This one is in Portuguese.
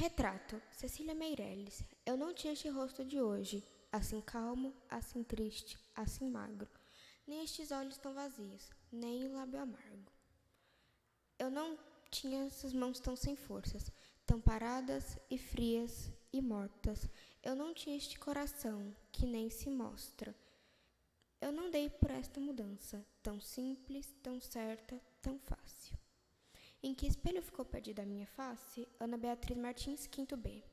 Retrato, Cecília Meirelles. Eu não tinha este rosto de hoje, assim calmo, assim triste, assim magro, nem estes olhos tão vazios, nem o lábio amargo. Eu não tinha essas mãos tão sem forças, tão paradas e frias e mortas. Eu não tinha este coração que nem se mostra. Eu não dei por esta mudança, tão simples, tão certa, tão fácil. Em que espelho ficou perdida a minha face? Ana Beatriz Martins, quinto B.